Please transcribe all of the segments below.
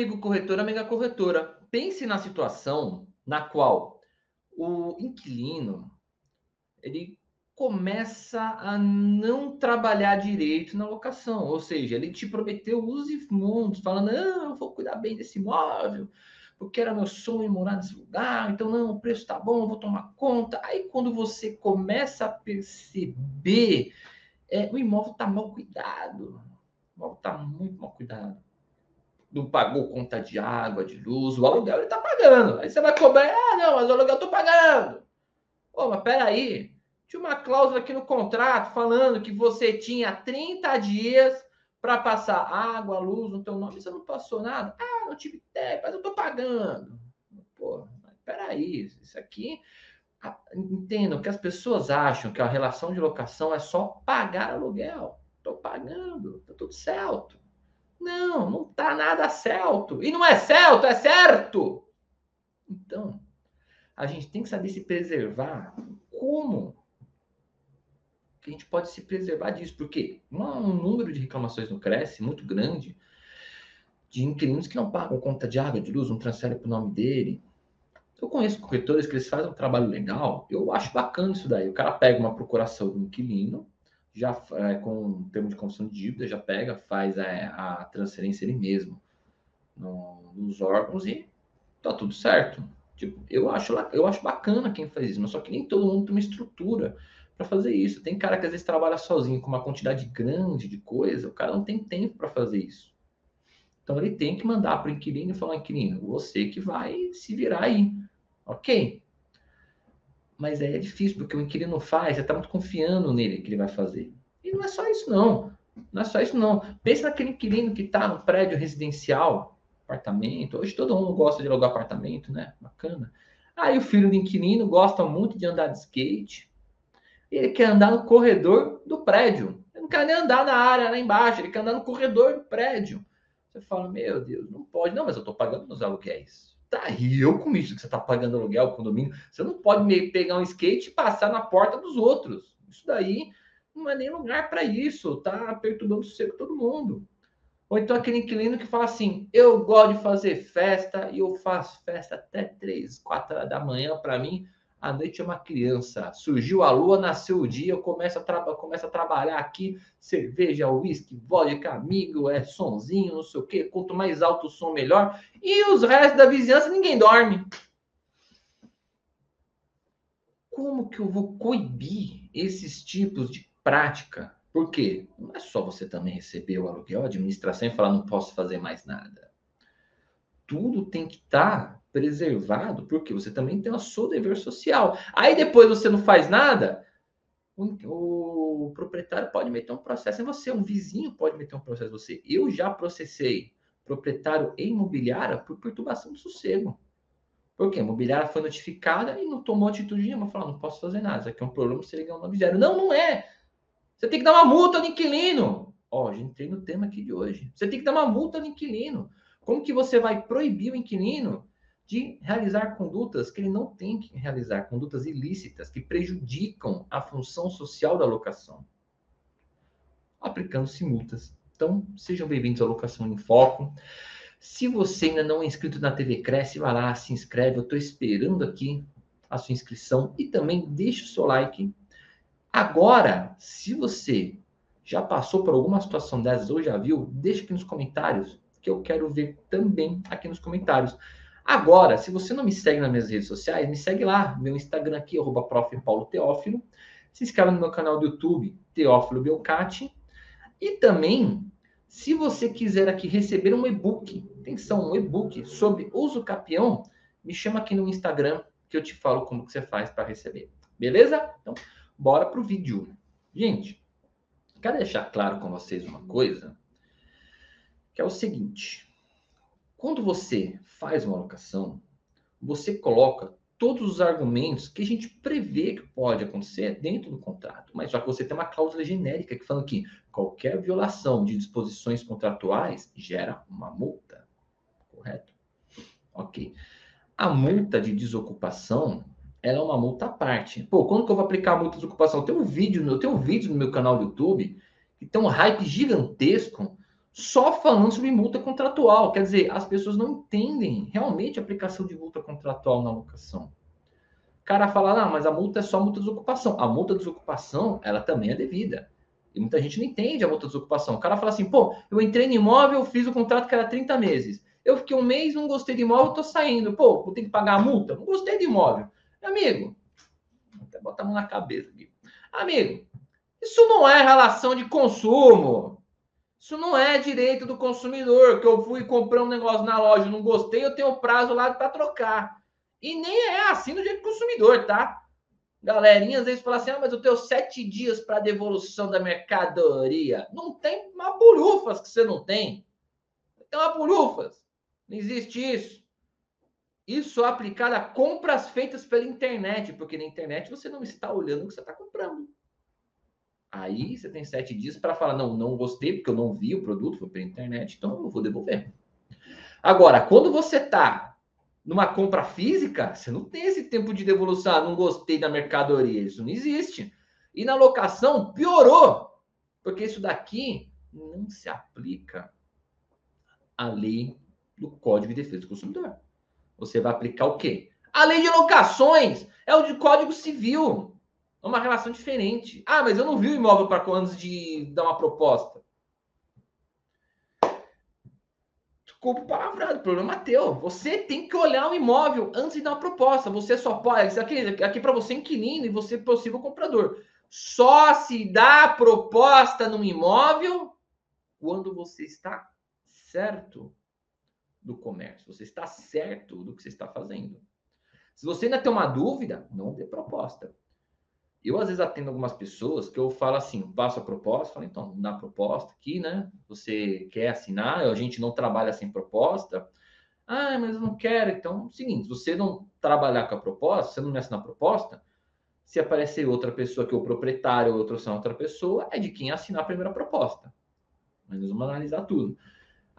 amigo corretor, amiga corretora, pense na situação na qual o inquilino ele começa a não trabalhar direito na locação, ou seja, ele te prometeu os mundos, falando, não, eu vou cuidar bem desse imóvel, porque era meu sonho morar nesse lugar, então não, o preço tá bom, eu vou tomar conta. Aí quando você começa a perceber, é, o imóvel tá mal cuidado, o imóvel tá muito mal cuidado não pagou conta de água, de luz, o aluguel ele está pagando. Aí você vai cobrar, ah, não, mas o aluguel eu estou pagando. Pô, mas peraí, tinha uma cláusula aqui no contrato falando que você tinha 30 dias para passar água, luz no teu nome, você não passou nada? Ah, não tive tempo, mas eu estou pagando. Pô, mas peraí, isso aqui... Entendo que as pessoas acham que a relação de locação é só pagar aluguel. Estou pagando, está tudo certo. Não, não tá nada certo. E não é certo, é certo. Então, a gente tem que saber se preservar. Como que a gente pode se preservar disso? Porque um número de reclamações no Cresce muito grande de inquilinos que não pagam conta de água, de luz, não transferem para o nome dele. Eu conheço corretores que eles fazem um trabalho legal. Eu acho bacana isso daí. O cara pega uma procuração do inquilino, já é, com termo de construção de dívida, já pega, faz a, a transferência ele mesmo no, nos órgãos e tá tudo certo. Tipo, eu acho, eu acho bacana quem faz isso, mas só que nem todo mundo tem uma estrutura para fazer isso. Tem cara que às vezes trabalha sozinho com uma quantidade grande de coisa, o cara não tem tempo para fazer isso. Então ele tem que mandar para o inquilino e falar, inquilino, você que vai se virar aí. Ok? Mas é difícil, porque o inquilino faz, você está muito confiando nele que ele vai fazer. E não é só isso, não. Não é só isso, não. Pensa naquele inquilino que está no prédio residencial, apartamento. Hoje todo mundo gosta de alugar apartamento, né? Bacana. Aí o filho do inquilino gosta muito de andar de skate. Ele quer andar no corredor do prédio. Ele não quer nem andar na área lá embaixo, ele quer andar no corredor do prédio. Você fala, meu Deus, não pode. Não, mas eu estou pagando meus aluguéis. Tá eu com isso que você está pagando aluguel, condomínio. Você não pode meio pegar um skate e passar na porta dos outros. Isso daí não é nem lugar para isso. Tá perturbando o sossego todo mundo. Ou então aquele inquilino que fala assim: eu gosto de fazer festa e eu faço festa até três, quatro da manhã para mim. A noite é uma criança. Surgiu a lua, nasceu o dia, eu começo a, tra a trabalhar aqui. Cerveja, uísque, vodka, amigo, é sonzinho, não sei o quê. Quanto mais alto o som, melhor. E os restos da vizinhança, ninguém dorme. Como que eu vou coibir esses tipos de prática? Por quê? Não é só você também receber o aluguel, a administração e falar não posso fazer mais nada. Tudo tem que estar tá preservado, porque você também tem o seu dever social. Aí depois você não faz nada, o, o, proprietário pode meter um processo em você, um vizinho pode meter um processo em você. Eu já processei proprietário e imobiliária por perturbação do sossego. Por quê? A imobiliária foi notificada e não tomou atitude nenhuma. Falou, não posso fazer nada, isso aqui é um problema, você ligar um 90. Não, não é. Você tem que dar uma multa no inquilino. Ó, oh, já entrei no tema aqui de hoje. Você tem que dar uma multa no inquilino. Como que você vai proibir o inquilino de realizar condutas que ele não tem que realizar, condutas ilícitas que prejudicam a função social da locação, aplicando-se multas. Então, sejam bem-vindos à Locação em Foco. Se você ainda não é inscrito na TV Cresce, vai lá, se inscreve. Eu estou esperando aqui a sua inscrição e também deixe o seu like. Agora, se você já passou por alguma situação dessas ou já viu, deixe aqui nos comentários, que eu quero ver também aqui nos comentários. Agora, se você não me segue nas minhas redes sociais, me segue lá, meu Instagram aqui, arroba prof. Paulo Teófilo. Se inscreva no meu canal do YouTube, Teófilo Belcati. E também, se você quiser aqui receber um e-book, atenção, um e-book sobre uso capião, me chama aqui no Instagram que eu te falo como que você faz para receber. Beleza? Então, bora pro vídeo. Gente, quero deixar claro com vocês uma coisa, que é o seguinte. Quando você faz uma alocação, você coloca todos os argumentos que a gente prevê que pode acontecer dentro do contrato. Mas só que você tem uma cláusula genérica que fala que qualquer violação de disposições contratuais gera uma multa. Correto? Ok. A multa de desocupação ela é uma multa à parte. Pô, quando que eu vou aplicar a multa de desocupação? Tenho um vídeo, eu tenho um vídeo no meu canal do YouTube que tem um hype gigantesco só falando sobre multa contratual. Quer dizer, as pessoas não entendem realmente a aplicação de multa contratual na locação. O cara fala, não, mas a multa é só multa de desocupação. A multa de desocupação, ela também é devida. E muita gente não entende a multa de desocupação. O cara fala assim, pô, eu entrei no imóvel, fiz o contrato que era 30 meses. Eu fiquei um mês, não gostei de imóvel, tô saindo. Pô, vou ter que pagar a multa? Não gostei de imóvel. Amigo, até botar a mão na cabeça aqui. Amigo, isso não é relação de consumo. Isso não é direito do consumidor, que eu fui comprar um negócio na loja, não gostei, eu tenho prazo lá para trocar. E nem é assim no direito do consumidor, tá? Galerinha às vezes fala assim: ah, mas eu tenho sete dias para devolução da mercadoria. Não tem uma bolufas que você não tem. Tem uma bolufas. Não existe isso. Isso é aplicado a compras feitas pela internet, porque na internet você não está olhando o que você está comprando. Aí você tem sete dias para falar: não, não gostei, porque eu não vi o produto, foi pela internet, então eu vou devolver. Agora, quando você está numa compra física, você não tem esse tempo de devolução, ah, não gostei da mercadoria, isso não existe. E na locação, piorou, porque isso daqui não se aplica à lei do Código de Defesa do Consumidor. Você vai aplicar o quê? A lei de locações é o de Código Civil. É uma relação diferente. Ah, mas eu não vi o imóvel para antes de dar uma proposta. Desculpa o palavrado, problema teu. Você tem que olhar o imóvel antes de dar uma proposta. Você só pode. Aqui, aqui para você é inquilino e você possível comprador. Só se dá proposta no imóvel quando você está certo do comércio. Você está certo do que você está fazendo. Se você ainda tem uma dúvida, não dê proposta. Eu, às vezes, atendo algumas pessoas que eu falo assim, passo a proposta, falo, então, dá proposta aqui, né? Você quer assinar? A gente não trabalha sem proposta. Ah, mas eu não quero. Então, é o seguinte, se você não trabalhar com a proposta, você não me assinar a proposta, se aparecer outra pessoa que é o proprietário ou outra, outra pessoa, é de quem assinar a primeira proposta. Mas nós vamos analisar tudo.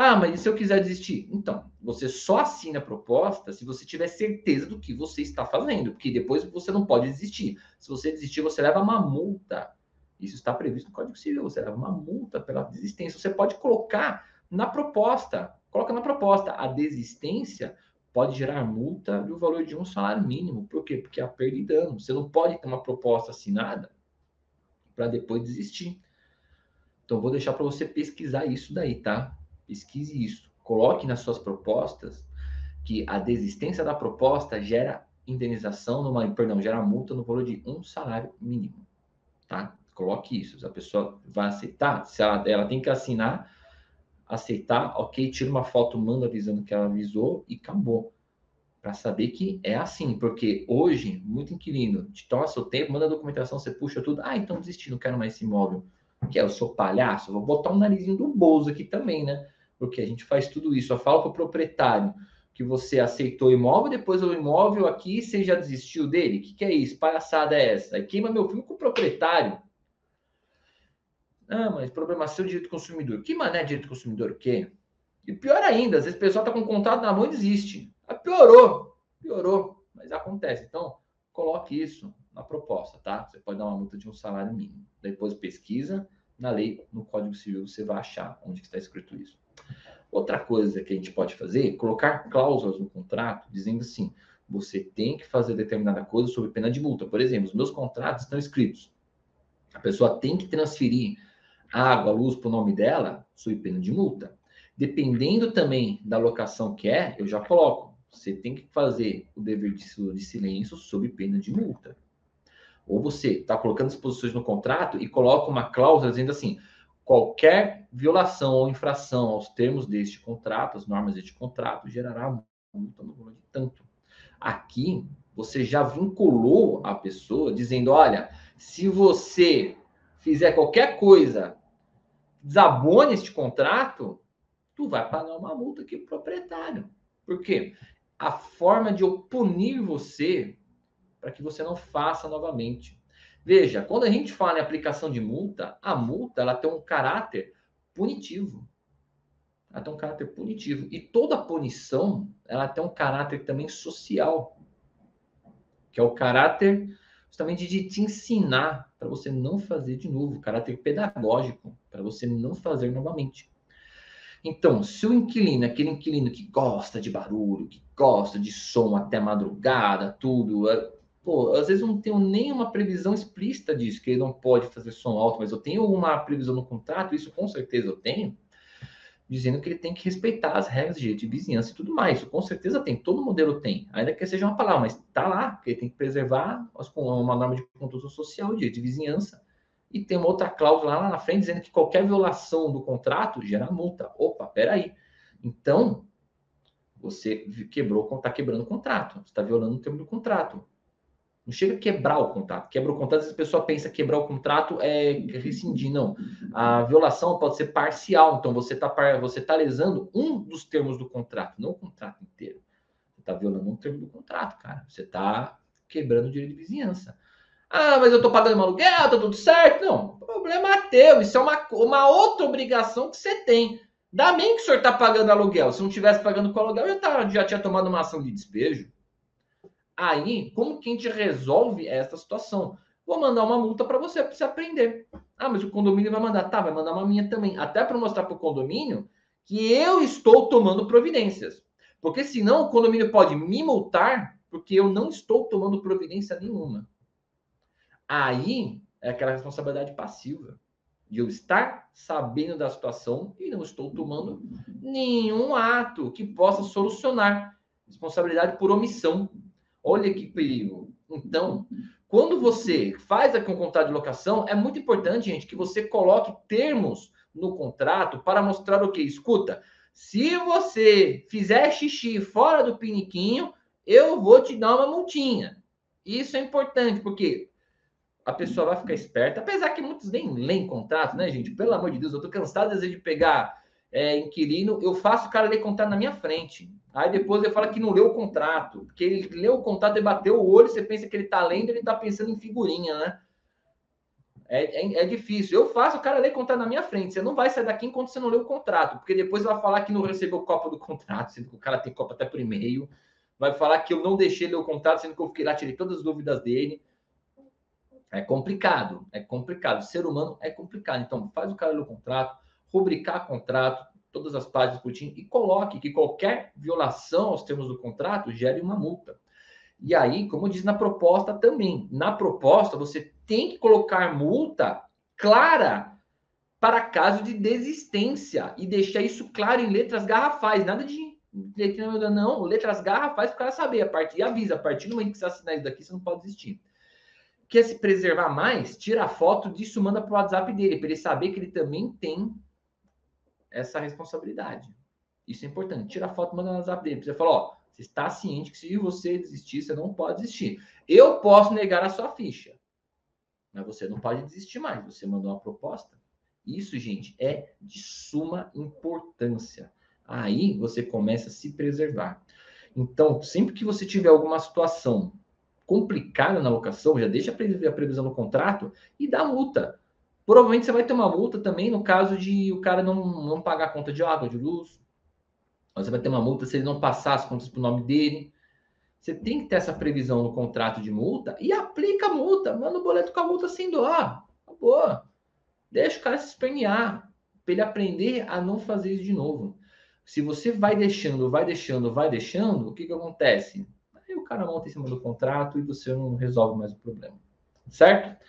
Ah, mas e se eu quiser desistir? Então, você só assina a proposta se você tiver certeza do que você está fazendo, porque depois você não pode desistir. Se você desistir, você leva uma multa. Isso está previsto no Código Civil, você leva uma multa pela desistência. Você pode colocar na proposta, coloca na proposta. A desistência pode gerar multa do valor de um salário mínimo. Por quê? Porque é a perda e dano. Você não pode ter uma proposta assinada para depois desistir. Então, vou deixar para você pesquisar isso daí, tá? Pesquise isso. Coloque nas suas propostas que a desistência da proposta gera indenização, numa, perdão, gera multa no valor de um salário mínimo. Tá? Coloque isso. Se a pessoa vai aceitar, se ela, ela tem que assinar, aceitar, ok, tira uma foto, manda avisando que ela avisou e acabou. Para saber que é assim, porque hoje, muito inquilino, te toma seu tempo, manda a documentação, você puxa tudo, ah, então desisti, não quero mais esse imóvel. Que é, eu sou palhaço, vou botar um narizinho do bolso aqui também, né? Porque a gente faz tudo isso. Eu falo para o proprietário que você aceitou o imóvel, depois o imóvel aqui você já desistiu dele. O que, que é isso? Palhaçada é essa? Aí queima meu filme com o proprietário. Ah, mas problema seu direito do consumidor. Que mané direito do consumidor o quê? E pior ainda, às vezes o pessoal está com um contrato na mão e desiste. Ah, piorou, piorou, mas acontece. Então, coloque isso na proposta, tá? Você pode dar uma multa de um salário mínimo. Depois pesquisa na lei, no Código Civil, você vai achar onde está escrito isso. Outra coisa que a gente pode fazer é colocar cláusulas no contrato dizendo assim: você tem que fazer determinada coisa sob pena de multa. Por exemplo, os meus contratos estão escritos. A pessoa tem que transferir água, luz para o nome dela sob pena de multa. Dependendo também da locação que é, eu já coloco. Você tem que fazer o dever de silêncio sob pena de multa. Ou você está colocando disposições no contrato e coloca uma cláusula dizendo assim: qualquer violação ou infração aos termos deste contrato, as normas deste contrato, gerará multa no valor de tanto. Aqui, você já vinculou a pessoa dizendo: olha, se você fizer qualquer coisa, desabone este contrato, tu vai pagar uma multa aqui para o proprietário. Por quê? A forma de eu punir você para que você não faça novamente. Veja, quando a gente fala em aplicação de multa, a multa ela tem um caráter punitivo. Ela tem um caráter punitivo. E toda punição, ela tem um caráter também social. Que é o caráter justamente de te ensinar para você não fazer de novo, caráter pedagógico, para você não fazer novamente. Então, se o inquilino aquele inquilino que gosta de barulho, que gosta de som até madrugada, tudo, pô, às vezes eu não tenho nenhuma previsão explícita disso, que ele não pode fazer som alto, mas eu tenho uma previsão no contrato, isso com certeza eu tenho, dizendo que ele tem que respeitar as regras de de vizinhança e tudo mais. Isso com certeza tem, todo modelo tem, ainda que seja uma palavra, mas tá lá, que ele tem que preservar uma norma de conduta social, de vizinhança, e tem uma outra cláusula lá na frente dizendo que qualquer violação do contrato gera multa. Opa, peraí. Então, você quebrou, está quebrando o contrato, você está violando o termo do contrato. Não chega a quebrar o contrato. Quebra o contrato, a pessoa pensa que quebrar o contrato é rescindir. Não. A violação pode ser parcial. Então, você está você tá lesando um dos termos do contrato, não o contrato inteiro. Você está violando um termo do contrato, cara. Você está quebrando o direito de vizinhança. Ah, mas eu estou pagando meu aluguel, tá tudo certo. Não, problema é teu. Isso é uma, uma outra obrigação que você tem. Dá bem que o senhor está pagando aluguel. Se não tivesse pagando com aluguel, já, tá, já tinha tomado uma ação de despejo. Aí, como que a gente resolve essa situação? Vou mandar uma multa para você, para você aprender. Ah, mas o condomínio vai mandar. Tá, vai mandar uma minha também. Até para mostrar para o condomínio que eu estou tomando providências. Porque senão o condomínio pode me multar porque eu não estou tomando providência nenhuma. Aí é aquela responsabilidade passiva de eu estar sabendo da situação e não estou tomando nenhum ato que possa solucionar. Responsabilidade por omissão. Olha que perigo. Então, quando você faz aqui um contrato de locação, é muito importante, gente, que você coloque termos no contrato para mostrar o que? Escuta, se você fizer xixi fora do piniquinho, eu vou te dar uma multinha. Isso é importante, porque a pessoa vai ficar esperta, apesar que muitos nem leem contrato, né, gente? Pelo amor de Deus, eu tô cansado às vezes de pegar é, inquilino, eu faço o cara ler contrato na minha frente. Aí depois ele fala que não leu o contrato, porque ele leu o contrato e bateu o olho, você pensa que ele tá lendo, ele tá pensando em figurinha, né? É, é, é, difícil. Eu faço o cara ler contrato na minha frente. Você não vai sair daqui enquanto você não lê o contrato, porque depois vai falar que não recebeu copa do contrato, sendo que o cara tem copa até por e-mail. Vai falar que eu não deixei ler o contrato, sendo que eu fiquei lá, tirei todas as dúvidas dele. É complicado, é complicado. Ser humano é complicado. Então, faz o cara ler o contrato, rubricar contrato, todas as páginas curtinho e coloque que qualquer violação aos termos do contrato gere uma multa. E aí, como diz na proposta também, na proposta você tem que colocar multa clara para caso de desistência e deixar isso claro em letras garrafais, nada de letra não, letras garrafais para o cara saber, a partir, e avisa, a partir do momento que você assinar isso daqui, você não pode desistir. Quer se preservar mais, tira a foto disso, manda para o WhatsApp dele, para ele saber que ele também tem essa responsabilidade. Isso é importante. Tira a foto, manda no WhatsApp dele. Você fala, ó, você está ciente que se você desistir, você não pode desistir. Eu posso negar a sua ficha, mas você não pode desistir mais. Você mandou uma proposta. Isso, gente, é de suma importância. Aí você começa a se preservar. Então, sempre que você tiver alguma situação complicada na locação, já deixa a previsão no contrato e dá multa. Provavelmente você vai ter uma multa também no caso de o cara não, não pagar a conta de água, de luz. Você vai ter uma multa se ele não passar as contas para o nome dele. Você tem que ter essa previsão no contrato de multa e aplica a multa. Manda o boleto com a multa sem doar. Boa. Deixa o cara se espernear. Para ele aprender a não fazer isso de novo. Se você vai deixando, vai deixando, vai deixando, o que, que acontece? o cara monta em cima do contrato e você não resolve mais o problema. Certo?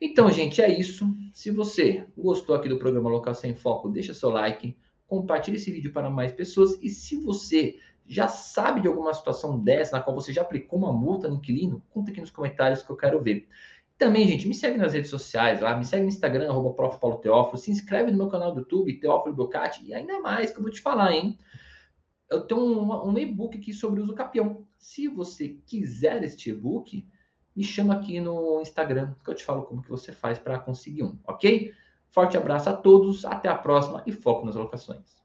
Então, gente, é isso. Se você gostou aqui do programa Locação em Foco, deixa seu like, compartilhe esse vídeo para mais pessoas. E se você já sabe de alguma situação dessa, na qual você já aplicou uma multa no inquilino, conta aqui nos comentários que eu quero ver. Também, gente, me segue nas redes sociais lá, me segue no Instagram, arroba Prof. Paulo Teófilo, se inscreve no meu canal do YouTube, Teófilo Bocati, e ainda mais que eu vou te falar, hein? Eu tenho um, um e-book aqui sobre uso capião. Se você quiser este e-book, me chama aqui no Instagram, que eu te falo como que você faz para conseguir um, ok? Forte abraço a todos, até a próxima e foco nas locações.